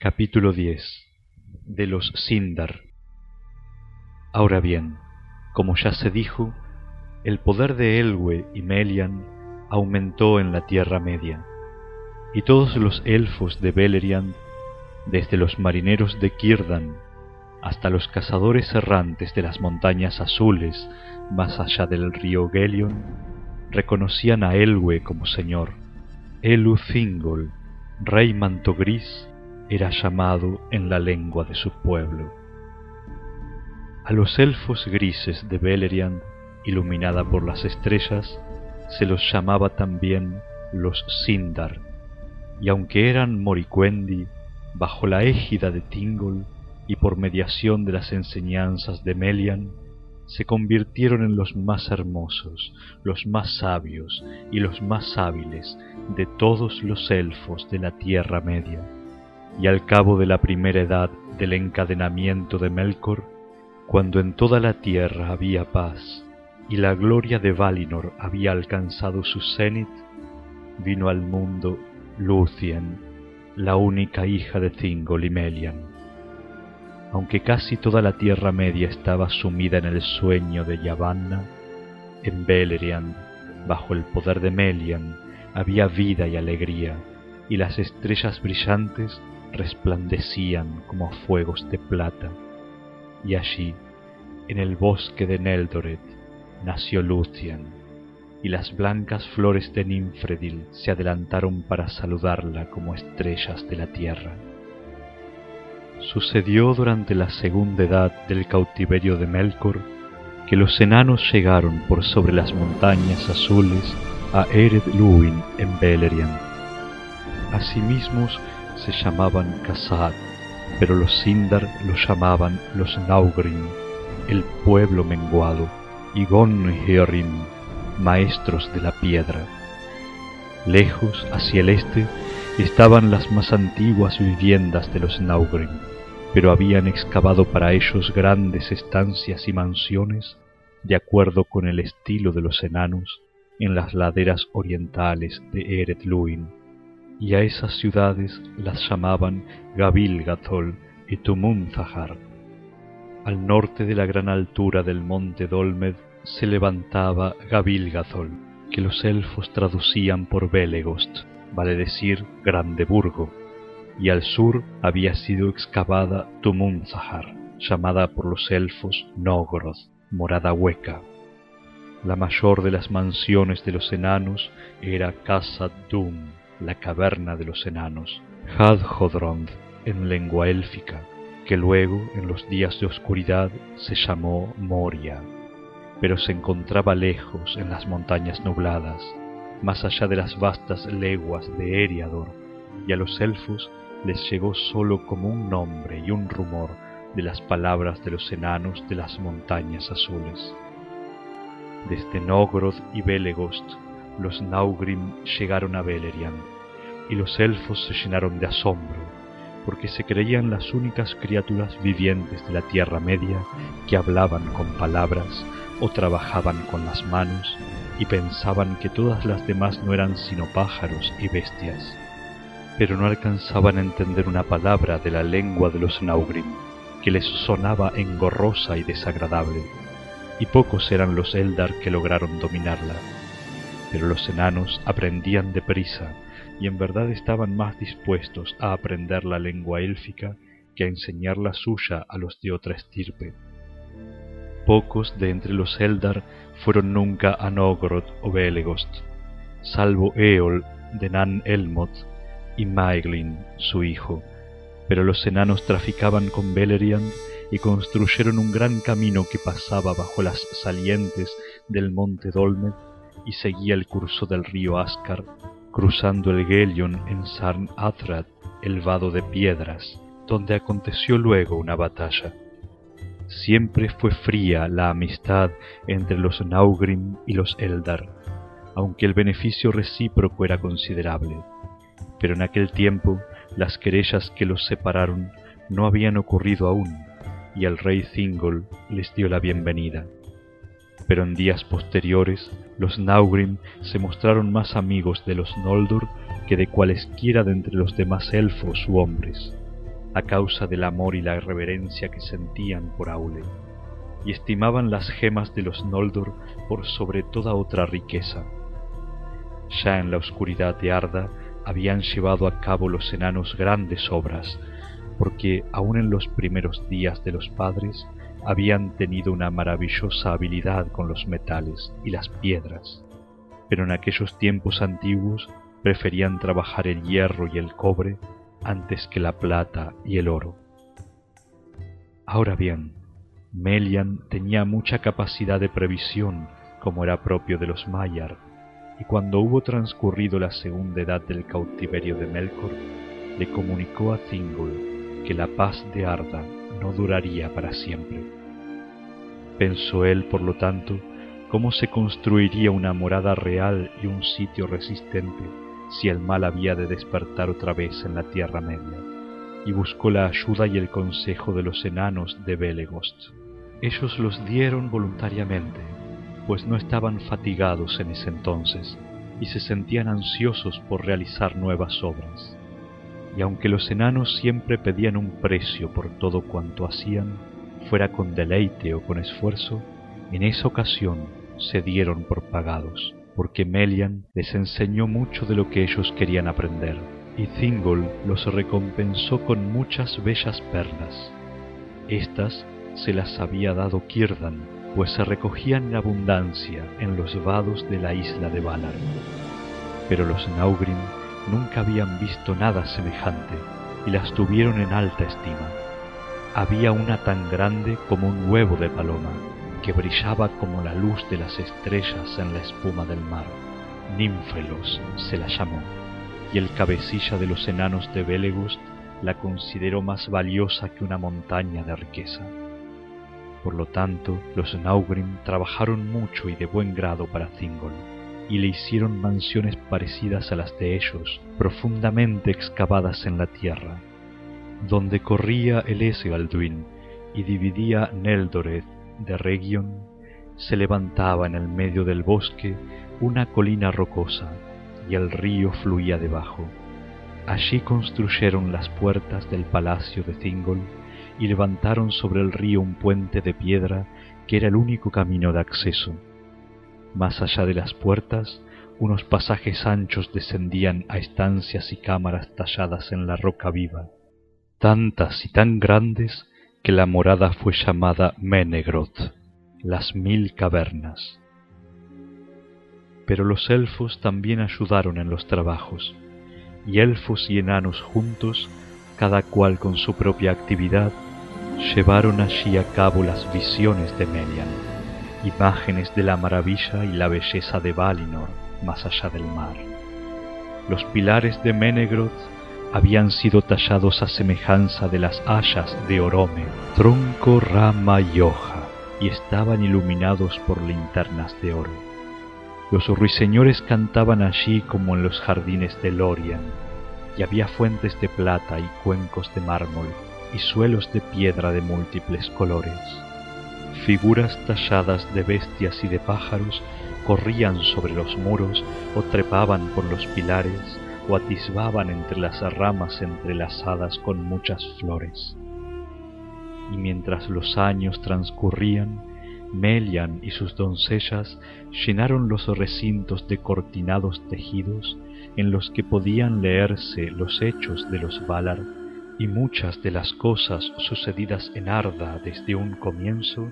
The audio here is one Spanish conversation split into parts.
Capítulo 10 de los Sindar Ahora bien, como ya se dijo, el poder de Elwe y Melian aumentó en la Tierra Media, y todos los elfos de Beleriand, desde los marineros de Kirdan hasta los cazadores errantes de las montañas azules más allá del río Gelion, reconocían a Elwe como señor. Elu Thingol, rey manto gris, era llamado en la lengua de su pueblo. A los elfos grises de Beleriand, iluminada por las estrellas, se los llamaba también los Sindar, y aunque eran moricuendi, bajo la égida de Tingol y por mediación de las enseñanzas de Melian, se convirtieron en los más hermosos, los más sabios y los más hábiles de todos los elfos de la Tierra Media. Y al cabo de la primera edad del encadenamiento de Melkor, cuando en toda la tierra había paz y la gloria de Valinor había alcanzado su cenit, vino al mundo Lucien, la única hija de Thingol y Melian. Aunque casi toda la Tierra Media estaba sumida en el sueño de Yavanna, en Beleriand, bajo el poder de Melian, había vida y alegría, y las estrellas brillantes resplandecían como fuegos de plata y allí, en el bosque de Neldoret, nació Luthien, y las blancas flores de Ninfredil se adelantaron para saludarla como estrellas de la tierra. Sucedió durante la segunda edad del cautiverio de Melkor que los enanos llegaron por sobre las montañas azules a Ered Luin en Beleriand. Asimismo se llamaban Khazad, pero los Sindar los llamaban los Naugrim, el pueblo menguado, y Gonherim, maestros de la piedra. Lejos, hacia el este, estaban las más antiguas viviendas de los Naugrim, pero habían excavado para ellos grandes estancias y mansiones de acuerdo con el estilo de los enanos en las laderas orientales de Eret Luin y a esas ciudades las llamaban Gathol y Tumunzahar. Al norte de la gran altura del monte Dolmed se levantaba Gathol, que los elfos traducían por Belegost, vale decir Grande Burgo, y al sur había sido excavada Tumunzahar, llamada por los elfos Nogoroth, morada hueca. La mayor de las mansiones de los enanos era Casa Dum, la caverna de los enanos, Hadhodrond en lengua élfica, que luego en los días de oscuridad se llamó Moria, pero se encontraba lejos en las montañas nubladas, más allá de las vastas leguas de Eriador, y a los elfos les llegó sólo como un nombre y un rumor de las palabras de los enanos de las montañas azules. Desde Nogrod y Belegost los Naugrim llegaron a Beleriand, y los elfos se llenaron de asombro, porque se creían las únicas criaturas vivientes de la Tierra Media que hablaban con palabras o trabajaban con las manos y pensaban que todas las demás no eran sino pájaros y bestias, pero no alcanzaban a entender una palabra de la lengua de los Naugrim, que les sonaba engorrosa y desagradable, y pocos eran los Eldar que lograron dominarla pero los enanos aprendían deprisa y en verdad estaban más dispuestos a aprender la lengua élfica que a enseñar la suya a los de otra estirpe. Pocos de entre los Eldar fueron nunca a Nogrod o Belegost, salvo Eol de Nan Elmoth y Maeglin, su hijo, pero los enanos traficaban con Beleriand y construyeron un gran camino que pasaba bajo las salientes del monte Dolmed y seguía el curso del río Ascar, cruzando el Gelion en Sarn Athrad, el vado de piedras, donde aconteció luego una batalla. Siempre fue fría la amistad entre los Naugrim y los Eldar, aunque el beneficio recíproco era considerable. Pero en aquel tiempo las querellas que los separaron no habían ocurrido aún, y el rey Thingol les dio la bienvenida pero en días posteriores los Naugrim se mostraron más amigos de los Noldor que de cualesquiera de entre los demás elfos u hombres, a causa del amor y la reverencia que sentían por Aule, y estimaban las gemas de los Noldor por sobre toda otra riqueza. Ya en la oscuridad de Arda habían llevado a cabo los enanos grandes obras, porque aun en los primeros días de los padres habían tenido una maravillosa habilidad con los metales y las piedras, pero en aquellos tiempos antiguos preferían trabajar el hierro y el cobre antes que la plata y el oro. Ahora bien, Melian tenía mucha capacidad de previsión, como era propio de los Maiar, y cuando hubo transcurrido la segunda edad del cautiverio de Melkor, le comunicó a Thingol que la paz de Arda no duraría para siempre. Pensó él, por lo tanto, cómo se construiría una morada real y un sitio resistente si el mal había de despertar otra vez en la Tierra Media, y buscó la ayuda y el consejo de los enanos de Belegost. Ellos los dieron voluntariamente, pues no estaban fatigados en ese entonces y se sentían ansiosos por realizar nuevas obras. Y aunque los enanos siempre pedían un precio por todo cuanto hacían, fuera con deleite o con esfuerzo, en esa ocasión se dieron por pagados porque Melian les enseñó mucho de lo que ellos querían aprender, y Thingol los recompensó con muchas bellas perlas. Estas se las había dado Kirdan, pues se recogían en abundancia en los vados de la isla de Valar. Pero los Naugrim nunca habían visto nada semejante y las tuvieron en alta estima. Había una tan grande como un huevo de paloma, que brillaba como la luz de las estrellas en la espuma del mar. Ninfelos se la llamó, y el cabecilla de los enanos de Belegust la consideró más valiosa que una montaña de riqueza. Por lo tanto, los Naugrim trabajaron mucho y de buen grado para Thingol, y le hicieron mansiones parecidas a las de ellos, profundamente excavadas en la tierra, donde corría el Esgalduin y dividía Neldoreth de Region, se levantaba en el medio del bosque una colina rocosa y el río fluía debajo. Allí construyeron las puertas del palacio de Thingol y levantaron sobre el río un puente de piedra que era el único camino de acceso. Más allá de las puertas, unos pasajes anchos descendían a estancias y cámaras talladas en la roca viva, tantas y tan grandes que la morada fue llamada Menegroth, las mil cavernas. Pero los elfos también ayudaron en los trabajos, y elfos y enanos juntos, cada cual con su propia actividad, llevaron allí a cabo las visiones de Melian, imágenes de la maravilla y la belleza de Valinor más allá del mar. Los pilares de Menegroth habían sido tallados a semejanza de las hayas de Orome, tronco, rama y hoja, y estaban iluminados por linternas de oro. Los ruiseñores cantaban allí como en los jardines de Lorien, y había fuentes de plata y cuencos de mármol, y suelos de piedra de múltiples colores. Figuras talladas de bestias y de pájaros corrían sobre los muros o trepaban por los pilares, atisbaban entre las ramas entrelazadas con muchas flores. Y mientras los años transcurrían, Melian y sus doncellas llenaron los recintos de cortinados tejidos en los que podían leerse los hechos de los Valar y muchas de las cosas sucedidas en Arda desde un comienzo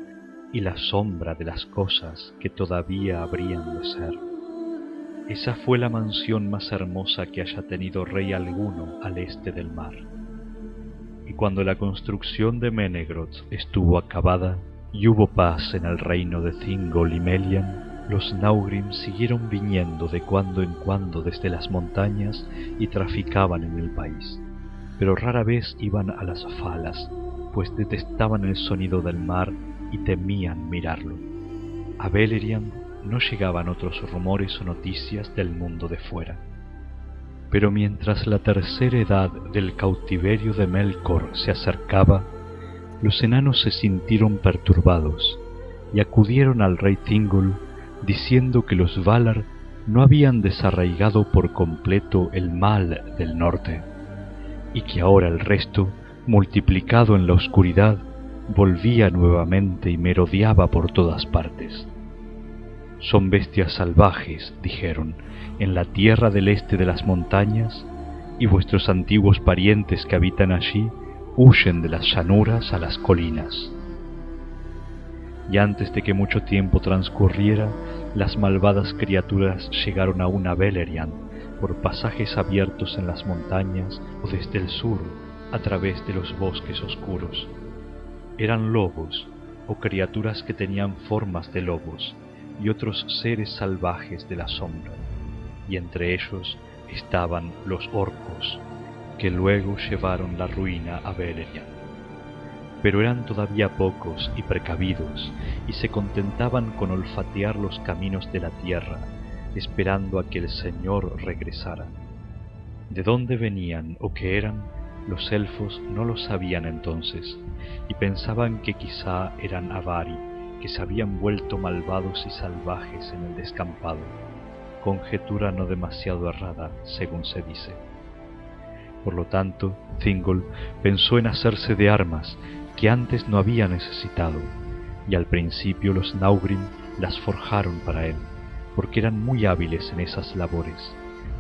y la sombra de las cosas que todavía habrían de ser. Esa fue la mansión más hermosa que haya tenido rey alguno al este del mar. Y cuando la construcción de Menegroth estuvo acabada y hubo paz en el reino de Thingol y Melian, los Naugrim siguieron viniendo de cuando en cuando desde las montañas y traficaban en el país, pero rara vez iban a las falas, pues detestaban el sonido del mar y temían mirarlo. A Beleriand no llegaban otros rumores o noticias del mundo de fuera. Pero mientras la tercera edad del cautiverio de Melkor se acercaba, los enanos se sintieron perturbados y acudieron al rey Thingol diciendo que los Valar no habían desarraigado por completo el mal del norte y que ahora el resto multiplicado en la oscuridad, volvía nuevamente y merodeaba por todas partes. Son bestias salvajes, dijeron, en la tierra del este de las montañas, y vuestros antiguos parientes que habitan allí huyen de las llanuras a las colinas. Y antes de que mucho tiempo transcurriera, las malvadas criaturas llegaron a una Beleriand por pasajes abiertos en las montañas o desde el sur a través de los bosques oscuros. Eran lobos o criaturas que tenían formas de lobos y otros seres salvajes de la sombra, y entre ellos estaban los orcos, que luego llevaron la ruina a Beleriand. Pero eran todavía pocos y precavidos, y se contentaban con olfatear los caminos de la tierra, esperando a que el Señor regresara. De dónde venían o qué eran, los elfos no lo sabían entonces, y pensaban que quizá eran Avari, que se habían vuelto malvados y salvajes en el descampado, conjetura no demasiado errada, según se dice. Por lo tanto, Thingol pensó en hacerse de armas que antes no había necesitado, y al principio los Naugrim las forjaron para él, porque eran muy hábiles en esas labores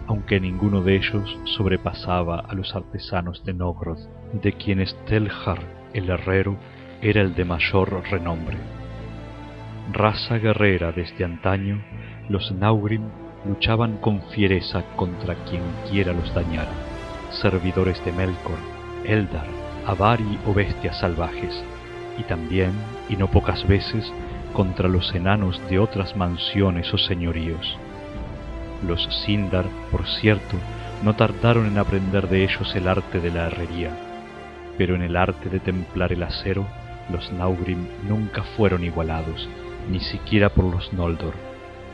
aunque ninguno de ellos sobrepasaba a los artesanos de Nogrod, de quienes Telhar, el herrero, era el de mayor renombre. Raza guerrera desde antaño, los Naugrim luchaban con fiereza contra quien quiera los dañara, servidores de Melkor, Eldar, Avari o bestias salvajes, y también, y no pocas veces, contra los enanos de otras mansiones o señoríos. Los Sindar, por cierto, no tardaron en aprender de ellos el arte de la herrería, pero en el arte de templar el acero, los Naugrim nunca fueron igualados, ni siquiera por los Noldor,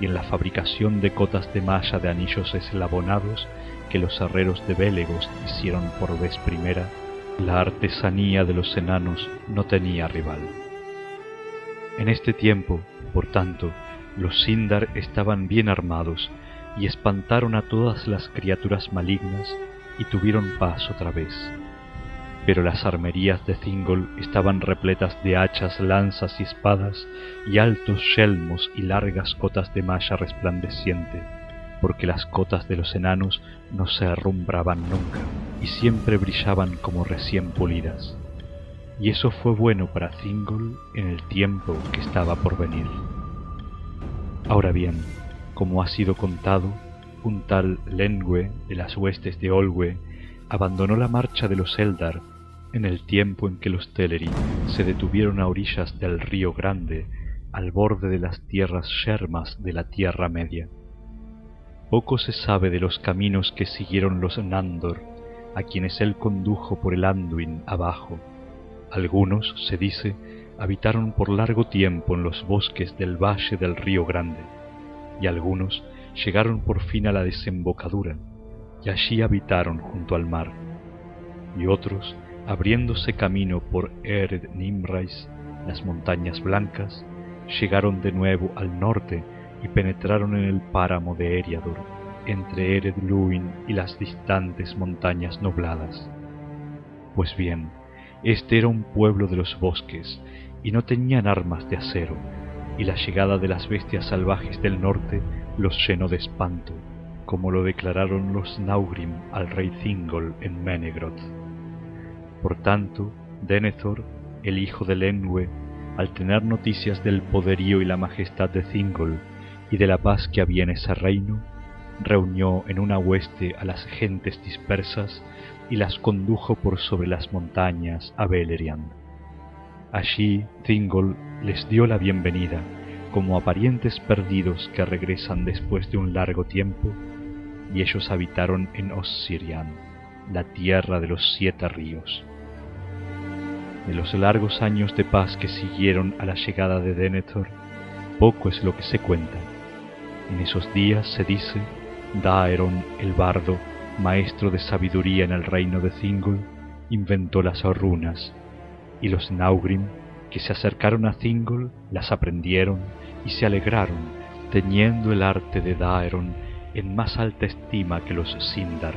y en la fabricación de cotas de malla de anillos eslabonados que los herreros de Bélegos hicieron por vez primera, la artesanía de los enanos no tenía rival. En este tiempo, por tanto, los Sindar estaban bien armados y espantaron a todas las criaturas malignas y tuvieron paz otra vez. Pero las armerías de Thingol estaban repletas de hachas, lanzas y espadas, y altos yelmos y largas cotas de malla resplandeciente, porque las cotas de los enanos no se arrumbraban nunca, y siempre brillaban como recién pulidas. Y eso fue bueno para Thingol en el tiempo que estaba por venir. Ahora bien, como ha sido contado, un tal Lengue de las huestes de Olwe abandonó la marcha de los Eldar en el tiempo en que los Teleri se detuvieron a orillas del río Grande, al borde de las tierras yermas de la Tierra Media. Poco se sabe de los caminos que siguieron los Nandor, a quienes él condujo por el Anduin abajo. Algunos, se dice, habitaron por largo tiempo en los bosques del valle del río Grande y algunos llegaron por fin a la desembocadura, y allí habitaron junto al mar, y otros, abriéndose camino por Ered Nimrais, las montañas blancas, llegaron de nuevo al norte y penetraron en el páramo de Eriador, entre Ered Luin y las distantes montañas nubladas. Pues bien, este era un pueblo de los bosques, y no tenían armas de acero, y la llegada de las bestias salvajes del norte los llenó de espanto, como lo declararon los Naugrim al rey Thingol en Menegroth. Por tanto, Denethor, el hijo de Lenwe, al tener noticias del poderío y la majestad de Thingol y de la paz que había en ese reino, reunió en una hueste a las gentes dispersas y las condujo por sobre las montañas a Beleriand. Allí Thingol les dio la bienvenida, como a parientes perdidos que regresan después de un largo tiempo, y ellos habitaron en Ossirian, la tierra de los siete ríos. De los largos años de paz que siguieron a la llegada de Denethor, poco es lo que se cuenta. En esos días se dice, Daeron el bardo, maestro de sabiduría en el reino de Thingol, inventó las runas y los Naugrim, que se acercaron a Thingol, las aprendieron y se alegraron, teniendo el arte de Daeron en más alta estima que los Sindar,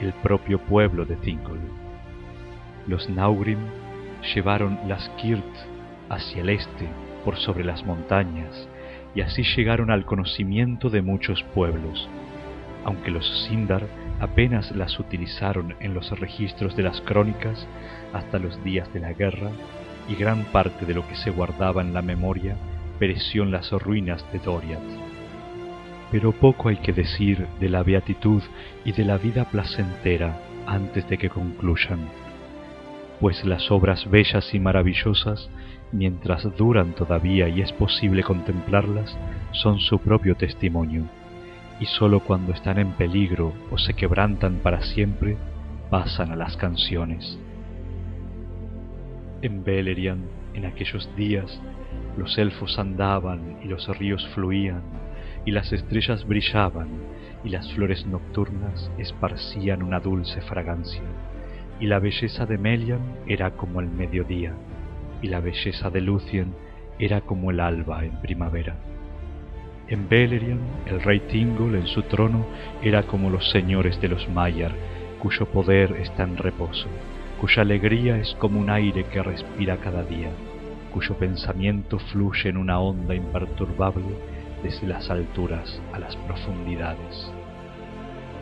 el propio pueblo de Thingol. Los Naugrim llevaron las Kirt hacia el este por sobre las montañas y así llegaron al conocimiento de muchos pueblos, aunque los Sindar apenas las utilizaron en los registros de las crónicas hasta los días de la guerra y gran parte de lo que se guardaba en la memoria pereció en las ruinas de Doriath. Pero poco hay que decir de la beatitud y de la vida placentera antes de que concluyan, pues las obras bellas y maravillosas, mientras duran todavía y es posible contemplarlas, son su propio testimonio, y sólo cuando están en peligro o se quebrantan para siempre, pasan a las canciones. En Beleriand, en aquellos días, los elfos andaban y los ríos fluían, y las estrellas brillaban, y las flores nocturnas esparcían una dulce fragancia, y la belleza de Melian era como el mediodía, y la belleza de Lucien era como el alba en primavera. En Beleriand, el rey Tingol en su trono era como los señores de los Maiar, cuyo poder está en reposo cuya alegría es como un aire que respira cada día, cuyo pensamiento fluye en una onda imperturbable desde las alturas a las profundidades.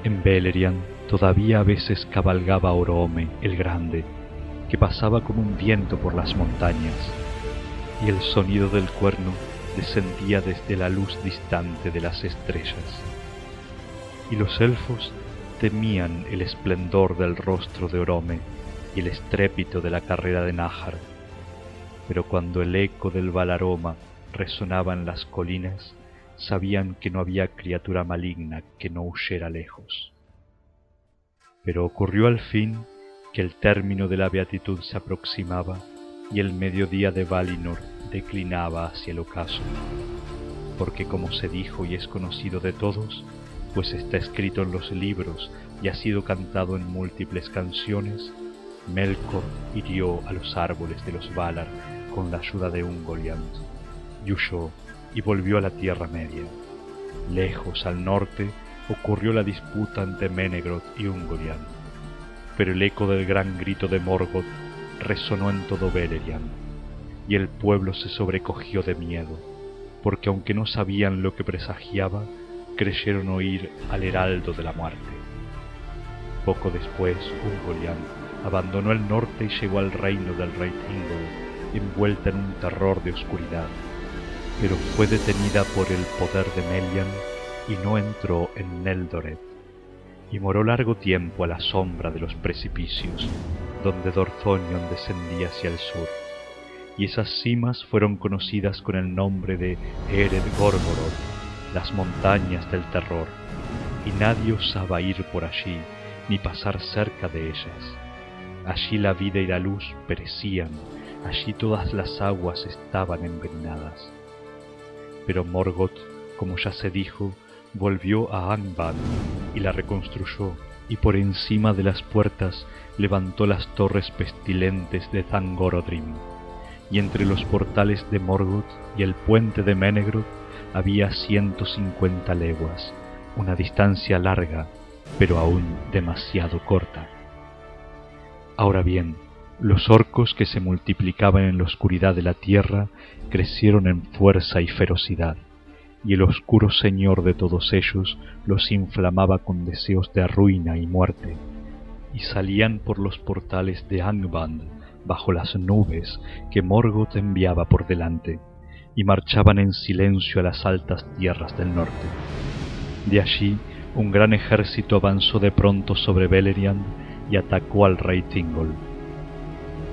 En Beleriand todavía a veces cabalgaba Oroome el Grande, que pasaba como un viento por las montañas, y el sonido del cuerno descendía desde la luz distante de las estrellas. Y los elfos temían el esplendor del rostro de Orome y el estrépito de la carrera de Nájar. Pero cuando el eco del Balaroma resonaba en las colinas, sabían que no había criatura maligna que no huyera lejos. Pero ocurrió al fin que el término de la beatitud se aproximaba y el mediodía de Valinor declinaba hacia el ocaso, porque como se dijo y es conocido de todos, pues está escrito en los libros y ha sido cantado en múltiples canciones, Melkor hirió a los árboles de los Valar con la ayuda de Ungoliant, y huyó y volvió a la Tierra Media. Lejos al norte ocurrió la disputa entre Menegroth y Ungoliant, pero el eco del gran grito de Morgoth resonó en todo Beleriand, y el pueblo se sobrecogió de miedo, porque aunque no sabían lo que presagiaba, creyeron oír al heraldo de la muerte. Poco después, Ungoliant abandonó el norte y llegó al reino del rey Thingol, envuelta en un terror de oscuridad, pero fue detenida por el poder de Melian y no entró en Neldoret, y moró largo tiempo a la sombra de los precipicios, donde Dorthonion descendía hacia el sur, y esas cimas fueron conocidas con el nombre de Ered Gorgoroth, las montañas del terror, y nadie osaba ir por allí ni pasar cerca de ellas Allí la vida y la luz perecían, allí todas las aguas estaban envenenadas. Pero Morgoth, como ya se dijo, volvió a Angband y la reconstruyó, y por encima de las puertas levantó las torres pestilentes de Zangorodrim, y entre los portales de Morgoth y el puente de Menegroth había ciento cincuenta leguas, una distancia larga, pero aún demasiado corta. Ahora bien, los orcos que se multiplicaban en la oscuridad de la tierra crecieron en fuerza y ferocidad, y el oscuro señor de todos ellos los inflamaba con deseos de ruina y muerte, y salían por los portales de Angband bajo las nubes que Morgoth enviaba por delante, y marchaban en silencio a las altas tierras del norte. De allí un gran ejército avanzó de pronto sobre Beleriand y atacó al rey Tingol.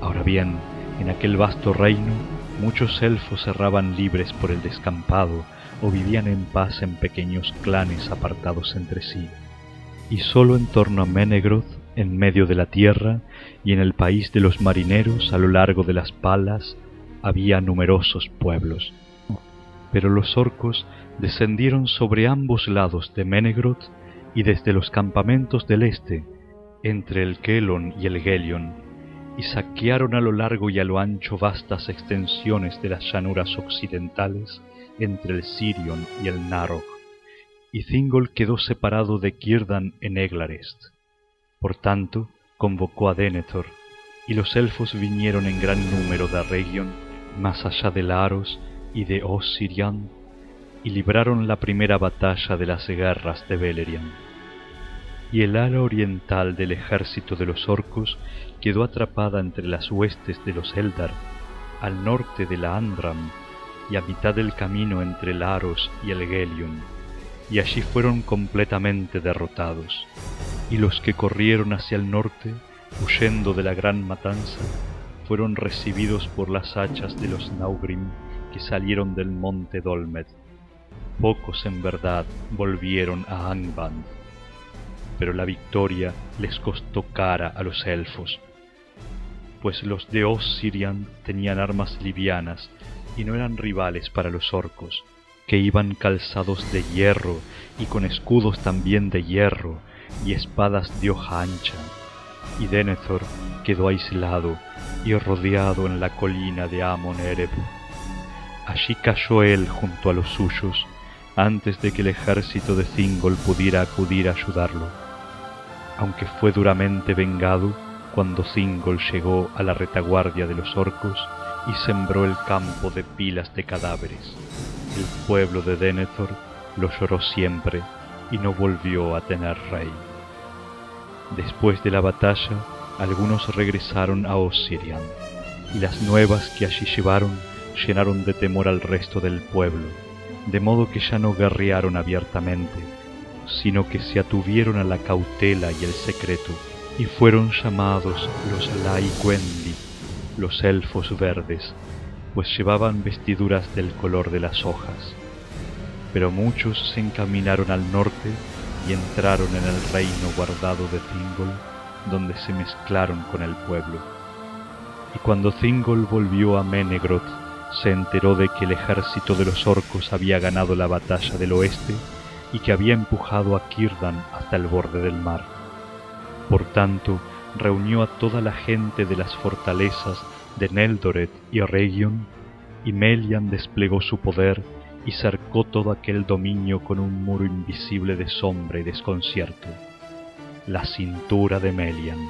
Ahora bien, en aquel vasto reino, muchos elfos erraban libres por el descampado o vivían en paz en pequeños clanes apartados entre sí. Y sólo en torno a Menegroth, en medio de la tierra, y en el país de los marineros a lo largo de las palas, había numerosos pueblos. Pero los orcos descendieron sobre ambos lados de Menegroth y desde los campamentos del este entre el Kelon y el Gelion, y saquearon a lo largo y a lo ancho vastas extensiones de las llanuras occidentales entre el Sirion y el Narog, y Thingol quedó separado de Kirdan en Eglarest. Por tanto, convocó a Denethor, y los elfos vinieron en gran número de Region, más allá de Laros y de Osirian, y libraron la primera batalla de las guerras de Beleriand. Y el ala oriental del ejército de los orcos quedó atrapada entre las huestes de los Eldar, al norte de la Andram, y a mitad del camino entre el Aros y el Gelion, y allí fueron completamente derrotados. Y los que corrieron hacia el norte, huyendo de la gran matanza, fueron recibidos por las hachas de los Naugrim que salieron del monte Dolmed. Pocos en verdad volvieron a Angband, pero la victoria les costó cara a los elfos, pues los de Ossirian tenían armas livianas y no eran rivales para los orcos, que iban calzados de hierro y con escudos también de hierro y espadas de hoja ancha. Y Denethor quedó aislado y rodeado en la colina de Amon Ereb. Allí cayó él junto a los suyos, antes de que el ejército de Thingol pudiera acudir a ayudarlo, aunque fue duramente vengado cuando Thingol llegó a la retaguardia de los orcos y sembró el campo de pilas de cadáveres. El pueblo de Denethor lo lloró siempre y no volvió a tener rey. Después de la batalla, algunos regresaron a Osirian, y las nuevas que allí llevaron llenaron de temor al resto del pueblo, de modo que ya no guerrearon abiertamente, sino que se atuvieron a la cautela y el secreto, y fueron llamados los los elfos verdes, pues llevaban vestiduras del color de las hojas. Pero muchos se encaminaron al norte y entraron en el reino guardado de Thingol, donde se mezclaron con el pueblo. Y cuando Thingol volvió a Menegroth, se enteró de que el ejército de los orcos había ganado la batalla del oeste y que había empujado a Kirdan hasta el borde del mar. Por tanto, reunió a toda la gente de las fortalezas de Neldoret y Region, y Melian desplegó su poder y cercó todo aquel dominio con un muro invisible de sombra y desconcierto, la cintura de Melian,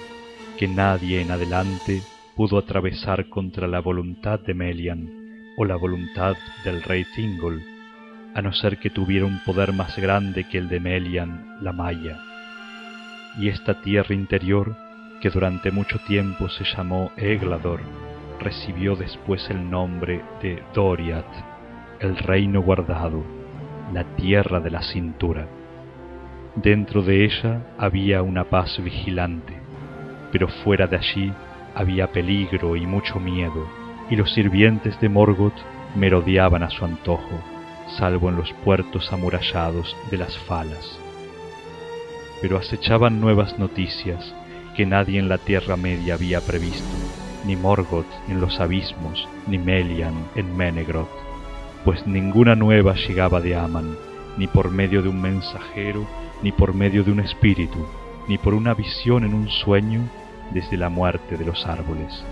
que nadie en adelante pudo atravesar contra la voluntad de Melian o la voluntad del rey Thingol, a no ser que tuviera un poder más grande que el de Melian, la Maya. Y esta tierra interior que durante mucho tiempo se llamó Eglador, recibió después el nombre de Doriath, el reino guardado, la tierra de la cintura. Dentro de ella había una paz vigilante, pero fuera de allí había peligro y mucho miedo, y los sirvientes de Morgoth merodeaban a su antojo, salvo en los puertos amurallados de las falas. Pero acechaban nuevas noticias, que nadie en la Tierra Media había previsto, ni Morgoth en los abismos, ni Melian en Menegroth, pues ninguna nueva llegaba de Aman, ni por medio de un mensajero, ni por medio de un espíritu, ni por una visión en un sueño desde la muerte de los árboles.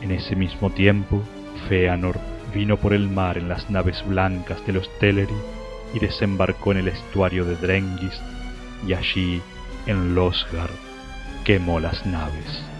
En ese mismo tiempo, Feanor vino por el mar en las naves blancas de los Teleri y desembarcó en el estuario de Drengis, y allí, en Losgard, quemó las naves.